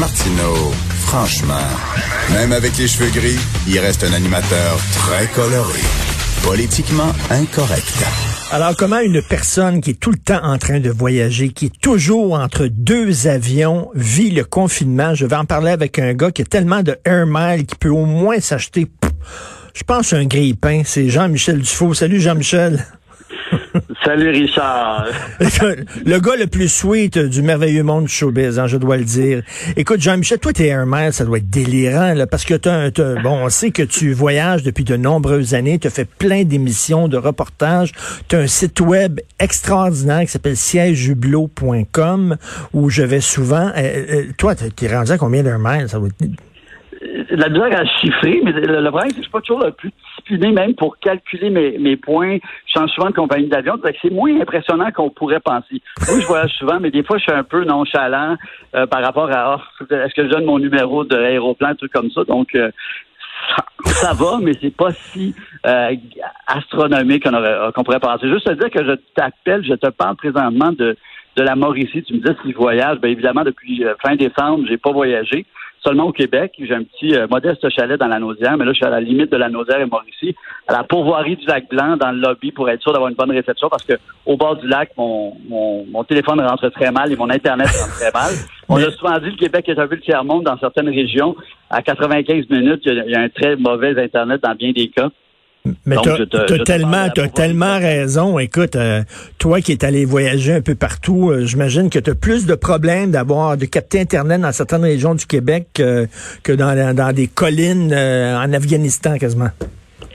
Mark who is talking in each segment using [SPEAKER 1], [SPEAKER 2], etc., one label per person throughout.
[SPEAKER 1] Martineau, franchement, même avec les cheveux gris, il reste un animateur très coloré. Politiquement incorrect.
[SPEAKER 2] Alors, comment une personne qui est tout le temps en train de voyager, qui est toujours entre deux avions, vit le confinement? Je vais en parler avec un gars qui a tellement de air miles qu'il peut au moins s'acheter, je pense, un grille-pain. C'est Jean-Michel Dufault. Salut, Jean-Michel.
[SPEAKER 3] Salut Richard.
[SPEAKER 2] le gars le plus sweet du merveilleux monde du showbiz, hein, je dois le dire. Écoute, Jean-Michel, toi, t'es un maire, ça doit être délirant, là, parce que t'as, bon, on sait que tu voyages depuis de nombreuses années, tu as fait plein d'émissions, de reportages, tu as un site web extraordinaire qui s'appelle siègehublot.com où je vais souvent. Euh, euh, toi, t'es rendu à combien d'un mail? Ça doit
[SPEAKER 3] la misère à chiffrer, mais le, problème, c'est que je suis pas toujours le plus discipliné même pour calculer mes, mes points. Je change souvent de compagnie d'avion, c'est moins impressionnant qu'on pourrait penser. Oui, je voyage souvent, mais des fois, je suis un peu nonchalant euh, par rapport à oh, est-ce que je donne mon numéro d'aéroplan, truc comme ça? Donc, euh, ça, va, mais c'est pas si euh, astronomique qu'on pourrait penser. Juste te dire que je t'appelle, je te parle présentement de de la Mauricie. Tu me dis si je voyage. Bien évidemment, depuis fin décembre, j'ai pas voyagé seulement au Québec. J'ai un petit euh, modeste chalet dans la Naudière, mais là, je suis à la limite de la Naudière et Mauricie, à la pourvoirie du lac Blanc, dans le lobby, pour être sûr d'avoir une bonne réception, parce que au bord du lac, mon, mon, téléphone rentre très mal et mon Internet rentre très mal. On a souvent dit que le Québec est un peu le tiers-monde dans certaines régions. À 95 minutes, il y a un très mauvais Internet dans bien des cas.
[SPEAKER 2] Mais tu as, tellement, as tellement raison. Écoute, euh, toi qui es allé voyager un peu partout, euh, j'imagine que tu as plus de problèmes d'avoir de capter Internet dans certaines régions du Québec que dans, dans des collines euh, en Afghanistan quasiment.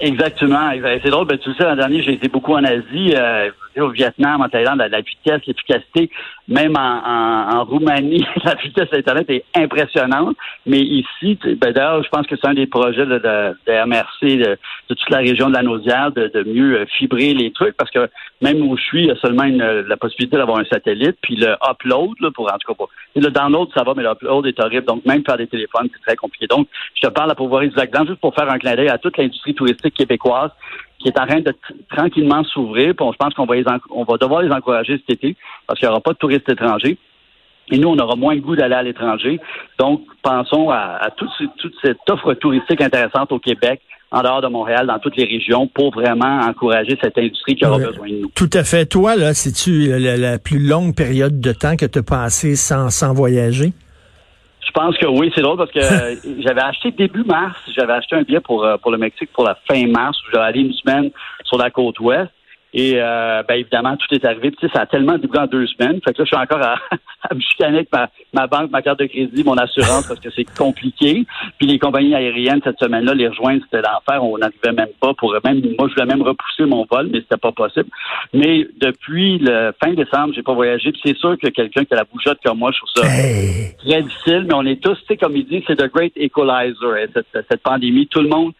[SPEAKER 3] Exactement. C'est drôle, ben, tu le sais, l'an dernier, j'ai été beaucoup en Asie au Vietnam, en Thaïlande, la, vitesse, l'efficacité, même en, Roumanie, la vitesse d'Internet est impressionnante. Mais ici, ben, d'ailleurs, je pense que c'est un des projets de, de, MRC de, toute la région de la Naudière de, mieux euh, fibrer les trucs parce que même où je suis, il y a seulement la possibilité d'avoir un satellite. Puis le upload, pour en tout cas, le download, ça va, mais l'upload est horrible. Donc, même faire des téléphones, c'est très compliqué. Donc, je te parle à pouvoir lac juste pour faire un clin d'œil à toute l'industrie touristique québécoise qui est en train de tranquillement s'ouvrir. Puis je pense qu'on va, on va devoir les encourager cet été parce qu'il n'y aura pas de touristes étrangers. Et nous, on aura moins le goût d'aller à l'étranger. Donc, pensons à, toute, cette offre touristique intéressante au Québec, en dehors de Montréal, dans toutes les régions, pour vraiment encourager cette industrie qui aura besoin de nous.
[SPEAKER 2] Tout à fait. Toi, là, c'est-tu la, plus longue période de temps que tu as passé sans, sans voyager?
[SPEAKER 3] Je pense que oui, c'est drôle parce que j'avais acheté début mars, j'avais acheté un billet pour, euh, pour le Mexique pour la fin mars, où j'allais aller une semaine sur la côte ouest. Et euh, ben évidemment, tout est arrivé. Puis, ça a tellement doublé en deux semaines. Fait que là, je suis encore à, à me chicaner avec ma, ma, banque, ma carte de crédit, mon assurance, parce que c'est compliqué. Puis les compagnies aériennes, cette semaine-là, les rejoindre, c'était l'enfer. On n'arrivait même pas pour même. Moi, je voulais même repousser mon vol, mais c'était pas possible. Mais depuis le fin décembre, j'ai pas voyagé. Puis c'est sûr que quelqu'un qui a la bougeotte comme moi, je trouve ça très difficile. Mais on est tous, tu sais, comme il dit, c'est the great equalizer, hein, cette, cette pandémie. Tout le monde,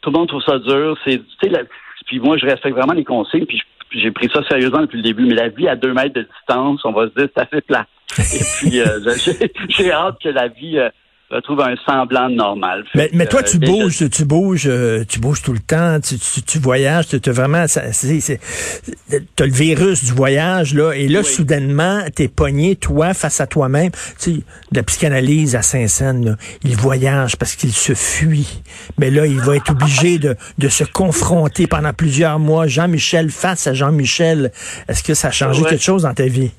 [SPEAKER 3] tout le monde trouve ça dur. C'est, tu sais, puis moi, je respecte vraiment les consignes, puis j'ai pris ça sérieusement depuis le début. Mais la vie à deux mètres de distance, on va se dire, c'est assez plat. Et puis, euh, j'ai hâte que la vie euh, retrouve un semblant de normal.
[SPEAKER 2] Mais, mais toi, tu bouges, tu bouges, euh, tu bouges tout le temps, tu, tu, tu voyages, tu vraiment, t'as le virus du voyage là, et là soudainement, t'es pogné toi face à toi-même. Tu sais, la psychanalyse à Saint-Saëns, il voyage parce qu'il se fuit, mais là, il va être obligé de, de se confronter pendant plusieurs mois. Jean-Michel face à Jean-Michel, est-ce que ça a changé quelque chose dans ta vie?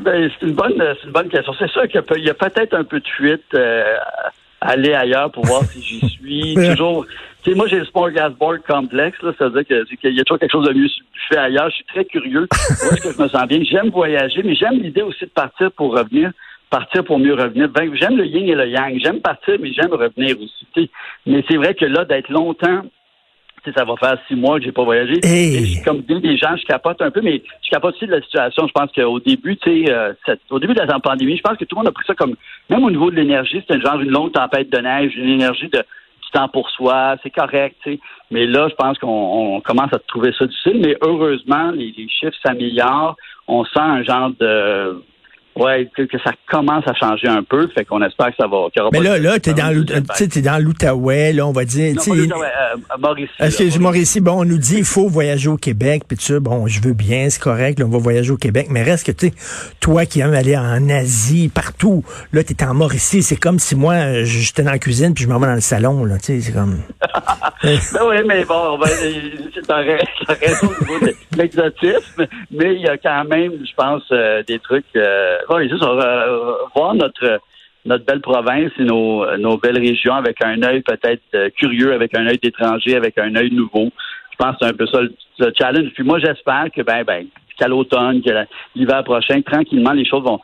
[SPEAKER 3] Ben, c'est une bonne, c'est une bonne question. C'est sûr qu'il y a peut-être un peu de fuite euh, aller ailleurs pour voir si j'y suis. Toujours. Tu sais, moi, j'ai le smorgasbord complexe, là. Ça veut dire qu'il y a toujours quelque chose de mieux fait ailleurs. Je suis très curieux. Est-ce que je me sens bien? J'aime voyager, mais j'aime l'idée aussi de partir pour revenir partir pour mieux revenir. Ben, j'aime le yin et le yang. J'aime partir, mais j'aime revenir aussi. Mais c'est vrai que là, d'être longtemps ça va faire six mois que j'ai pas voyagé. comme dit des gens, je capote un peu, mais je capote aussi de la situation. Je pense qu'au début, tu sais, euh, au début de la pandémie, je pense que tout le monde a pris ça comme, même au niveau de l'énergie, c'était genre une longue tempête de neige, une énergie de du temps pour soi, c'est correct, tu sais. Mais là, je pense qu'on commence à trouver ça difficile, mais heureusement, les, chiffres s'améliorent. On sent un genre de Ouais, que, que, ça commence à changer un peu, fait qu'on espère que ça va.
[SPEAKER 2] Mais là, là, t'es dans, es dans l'Outaouais, là, on va dire.
[SPEAKER 3] Non, pas l'Outaouais, euh, Mauricie.
[SPEAKER 2] Excuse, Mauricie, bon, on nous dit il faut voyager au Québec, puis tu sais, bon, je veux bien, c'est correct, là, on va voyager au Québec, mais reste que, tu sais, toi qui aimes aller en Asie, partout, là, t'es en Mauricie, c'est comme si moi, j'étais dans la cuisine, puis je m'en vais dans le salon, là, tu sais, c'est comme...
[SPEAKER 3] ben oui, mais bon, ben, t'as raison au niveau de l'exotisme, mais il y a quand même, je pense, euh, des trucs... Euh, oui, c'est ça. Euh, voir notre notre belle province et nos, nos belles régions avec un œil peut-être euh, curieux, avec un œil d'étranger, avec un œil nouveau. Je pense que c'est un peu ça le, challenge. Puis moi, j'espère que ben ben qu'à l'automne, que l'hiver prochain, tranquillement, les choses vont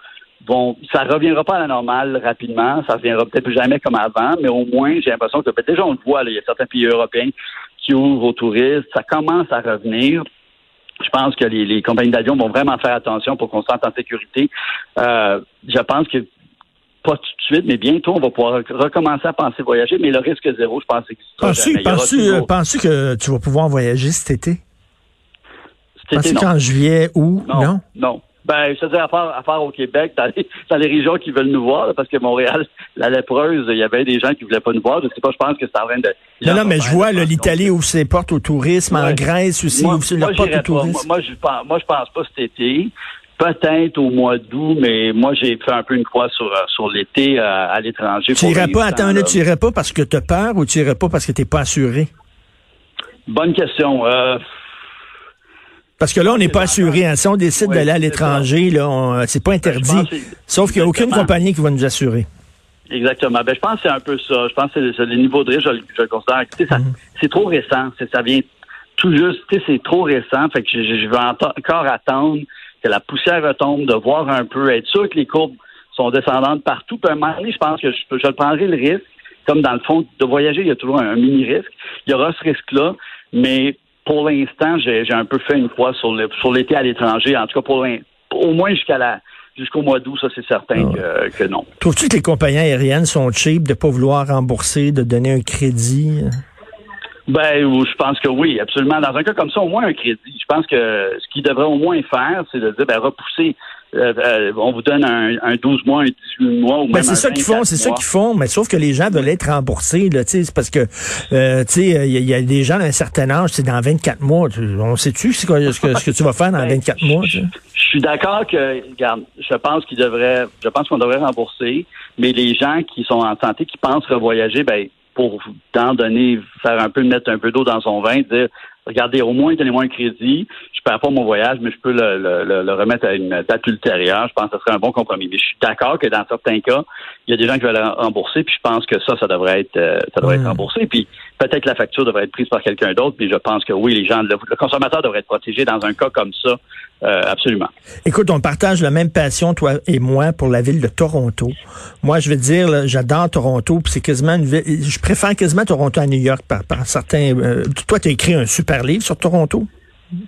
[SPEAKER 3] vont ça reviendra pas à la normale rapidement, ça reviendra peut-être plus jamais comme avant, mais au moins j'ai l'impression que ben, déjà on le voit, il y a certains pays européens qui ouvrent aux touristes, ça commence à revenir je pense que les, compagnies d'avion vont vraiment faire attention pour qu'on se sente en sécurité. Euh, je pense que pas tout de suite, mais bientôt, on va pouvoir recommencer à penser voyager, mais le risque zéro, je pense que
[SPEAKER 2] Penses-tu penses que tu vas pouvoir voyager cet été?
[SPEAKER 3] Cet été,
[SPEAKER 2] non. qu'en juillet ou
[SPEAKER 3] non? Non. Ben, je te dis, à part, à part au Québec, dans les, dans les régions qui veulent nous voir, parce que Montréal, la lépreuse, il y avait des gens qui voulaient pas nous voir. Je sais pas, je pense que c'est en train de.
[SPEAKER 2] Non, non, mais je vois l'Italie ouvre ses portes au tourisme, en Grèce aussi ouvre ses portes au tourisme.
[SPEAKER 3] Moi, je pense, moi, je pense pas cet été. Peut-être au mois d'août, mais moi, j'ai fait un peu une croix sur, euh, sur l'été euh, à l'étranger.
[SPEAKER 2] Tu irais pas, attends, tu irais pas parce que tu as peur ou tu irais pas parce que tu n'es pas assuré?
[SPEAKER 3] Bonne question. Euh,
[SPEAKER 2] parce que là, on n'est pas assuré. Hein. Si on décide d'aller à l'étranger, là, c'est pas interdit. Sauf qu'il n'y a aucune compagnie qui va nous assurer.
[SPEAKER 3] Exactement. Ben, je pense que c'est un peu ça. Je pense que c'est le niveau de risque, je, le considère. Mhm. C'est trop récent. Ça vient tout juste. C'est trop récent. Fait que je, je vais encore attendre que la poussière retombe, de voir un peu, être sûr que les courbes sont descendantes partout. Puis à un moment donné, je pense que je, je prendrai le risque. Comme dans le fond, de voyager, il y a toujours un mini-risque. Il y aura ce risque-là, mais pour l'instant, j'ai un peu fait une croix sur l'été à l'étranger. En tout cas, pour au moins jusqu'à la jusqu'au mois d'août, ça c'est certain ah. que, non.
[SPEAKER 2] Trouves-tu que les compagnies aériennes sont cheap de ne pas vouloir rembourser, de donner un crédit?
[SPEAKER 3] Ben, je pense que oui, absolument. Dans un cas comme ça, au moins un crédit. Je pense que ce qu'ils devraient au moins faire, c'est de dire, ben, repousser euh, euh, on vous donne un, un, 12 mois, un 18 mois ou ben,
[SPEAKER 2] même c'est ça qu'ils font, c'est ça qu'ils font, mais sauf que les gens veulent être remboursés là, tu c'est parce que euh, tu sais il y, a des gens d'un certain âge, c'est dans 24 mois, on sait-tu ce que, ce que, tu vas faire dans 24 ben, mois
[SPEAKER 3] Je, suis d'accord que regarde, je pense qu'ils devraient je pense qu'on devrait rembourser, mais les gens qui sont en santé qui pensent revoyager ben pour t'en donner, faire un peu, mettre un peu d'eau dans son vin, dire regardez, au moins donnez-moi un crédit, je perds pas mon voyage, mais je peux le, remettre à une date ultérieure. Je pense que ce serait un bon compromis. Mais je suis d'accord que dans certains cas, il y a des gens qui veulent rembourser, puis je pense que ça, ça devrait être, euh, ça devrait être remboursé. Puis peut-être la facture devrait être prise par quelqu'un d'autre, puis je pense que oui, les gens, le, consommateur devrait être protégé dans un cas comme ça, euh, absolument.
[SPEAKER 2] Écoute, on partage la même passion, toi et moi, pour la ville de Toronto. Moi, je veux dire, j'adore Toronto, puis c'est quasiment une ville, je préfère quasiment Toronto à New York par, par certains. Euh, toi, tu as écrit un super livre sur Toronto?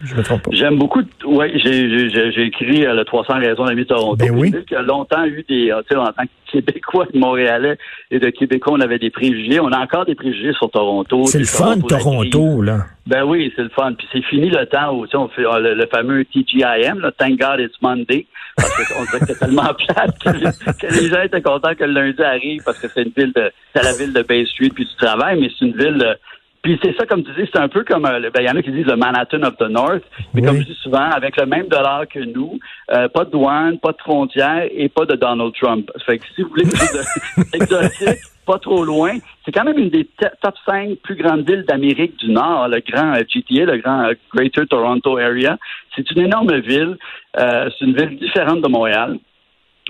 [SPEAKER 2] Je me trompe pas.
[SPEAKER 3] J'aime beaucoup. Oui, j'ai écrit euh, le 300 raisons d'aimer Toronto.
[SPEAKER 2] Ben oui.
[SPEAKER 3] Il y a longtemps eu des, euh, tu sais, en tant que Québécois, de Montréalais et de Québécois, on avait des préjugés. On a encore des préjugés sur Toronto.
[SPEAKER 2] C'est le fun, Toronto, là.
[SPEAKER 3] Ben oui, c'est le fun. Puis c'est fini le temps où, tu sais, on fait euh, le, fameux TGIM, là, Thank God It's Monday, parce qu'on dirait que c'est tellement plate que, les gens étaient contents que le lundi arrive parce que c'est une ville de, c'est la ville de Bay Street puis du travail, mais c'est une ville de, puis c'est ça, comme tu dis, c'est un peu comme, euh, ben, il y en a qui disent le Manhattan of the North, mais comme je dis souvent, avec le même dollar que nous, euh, pas de douane, pas de frontières et pas de Donald Trump. Fait que si vous voulez de exotique, pas trop loin, c'est quand même une des top 5 plus grandes villes d'Amérique du Nord, le grand euh, GTA, le grand Greater Toronto Area. C'est une énorme ville. c'est une ville différente de Montréal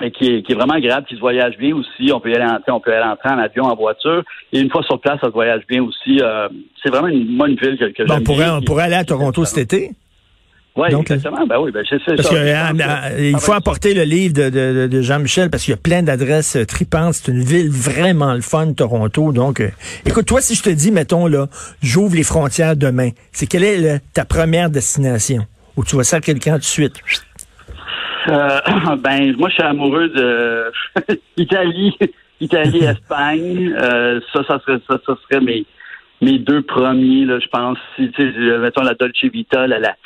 [SPEAKER 3] et qui est, qui est, vraiment agréable, qui se voyage bien aussi. On peut y aller en, on peut aller entrer en avion, en voiture. Et une fois sur place, ça se voyage bien aussi. Euh, c'est vraiment une bonne ville que, que
[SPEAKER 2] bon, on pourrait, on pourrait aller à Toronto cet été?
[SPEAKER 3] Oui, exactement. Ben oui, ben c'est ça.
[SPEAKER 2] Parce que, euh, il faut apporter le livre de, de, de Jean-Michel parce qu'il y a plein d'adresses euh, tripantes. C'est une ville vraiment le fun, Toronto. Donc, écoute, toi, si je te dis, mettons, là, j'ouvre les frontières demain, c'est quelle est ta première destination? Où tu vas ça quelqu'un tout de suite?
[SPEAKER 3] Euh, ben, moi, je suis amoureux de Italie, Italie, Espagne. Euh, ça, ça serait, ça, ça serait mes, mes deux premiers, là, je pense. Si, tu sais, mettons la Dolce Vita, la, la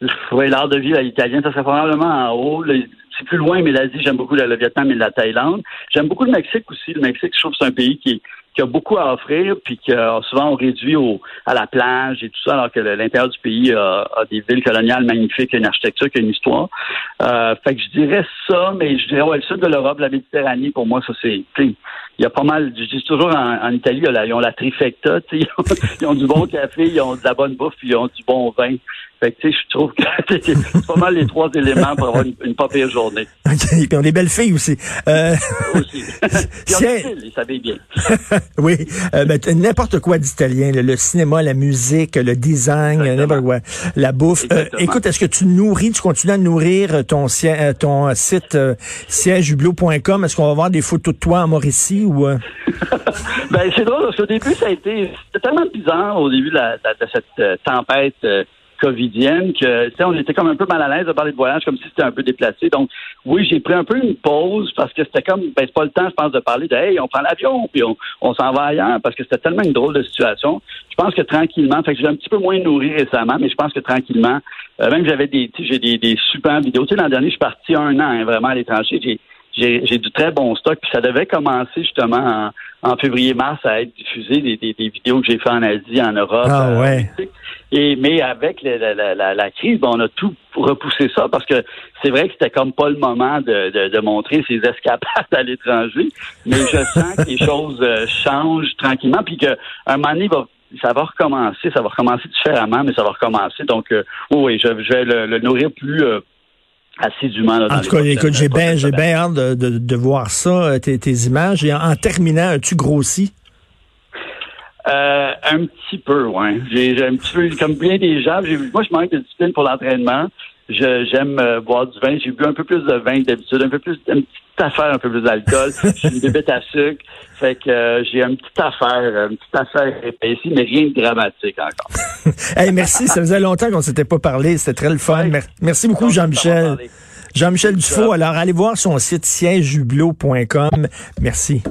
[SPEAKER 3] l'art de vie à l'italien, ça serait probablement en haut. petit plus loin, mais l'Asie, j'aime beaucoup le Vietnam et la Thaïlande. J'aime beaucoup le Mexique aussi. Le Mexique, je trouve que c'est un pays qui, qui a beaucoup à offrir, puis que souvent on réduit au, à la plage et tout ça, alors que l'intérieur du pays a, des villes coloniales magnifiques, une architecture, une histoire. Euh, fait que je dirais ça, mais je dirais ouais, le sud de l'Europe, la Méditerranée, pour moi, ça c'est. Il y a pas mal. Je dis toujours en, Italie, ils ont la trifecta, ils ont, ils ont du bon café, ils ont de la bonne bouffe, puis ils ont du bon vin. Fait que, tu sais, je trouve que c'est pas mal les trois éléments pour avoir une, une pas pire journée.
[SPEAKER 2] OK. Puis on est belles filles aussi.
[SPEAKER 3] Euh... aussi. Puis on ils s'habillent bien.
[SPEAKER 2] oui. Euh, ben, n'importe quoi d'italien. Le, cinéma, la musique, le design, n'importe quoi. La bouffe. Euh, écoute, est-ce que tu nourris, tu continues à nourrir ton, euh, ton site euh, siègehublot.com? Est-ce qu'on va voir des photos de toi en Mauricie ou...
[SPEAKER 3] ben, c'est drôle parce qu'au début, ça a été... Tellement bizarre au début de, cette tempête covidienne que, on était comme un peu mal à l'aise de parler de voyage, comme si c'était un peu déplacé. Donc, oui, j'ai pris un peu une pause parce que c'était comme, ben, c'est pas le temps, je pense, de parler de, hey, on prend l'avion, puis on, s'en va ailleurs, parce que c'était tellement une drôle de situation. Je pense que tranquillement, fait que j'ai un petit peu moins nourri récemment, mais je pense que tranquillement, euh, même j'avais des, j'ai des super vidéos. Tu sais, l'an dernier, je suis parti un an, hein, vraiment à l'étranger. J'ai, j'ai du très bon stock. Puis ça devait commencer justement en, février-mars à être diffusé des, des, vidéos que j'ai fait en Asie, en Europe.
[SPEAKER 2] Ah euh, ouais.
[SPEAKER 3] et mais avec la, la, la, crise, ben, on a tout repoussé ça parce que c'est vrai que c'était comme pas le moment de, de, de montrer ses escapades à l'étranger. Mais je sens que les choses euh, changent tranquillement, puis qu'un moment donné, ça va recommencer, ça va recommencer différemment, mais ça va recommencer. Donc, euh, oui, je, je vais le, nourrir plus assidûment.
[SPEAKER 2] en tout cas, écoute, j'ai bien j'ai bien hâte de, de, de, voir ça, euh, tes, tes images. Et en, terminant, as-tu grossi?
[SPEAKER 3] Euh, un petit peu, oui. J'ai un petit peu, comme bien des gens, moi, je manque de discipline pour l'entraînement. J'aime euh, boire du vin. J'ai bu un peu plus de vin d'habitude, un peu plus, une petite affaire, un peu plus d'alcool. je suis une bébête à sucre. Fait que euh, j'ai une petite affaire, une petite affaire épaissie, mais rien de dramatique encore.
[SPEAKER 2] hey, merci. Ça faisait longtemps qu'on s'était pas parlé. C'était très le fun. Merci beaucoup, Jean-Michel. Jean-Michel Dufault. Alors, allez voir son site siègehublot.com. Merci.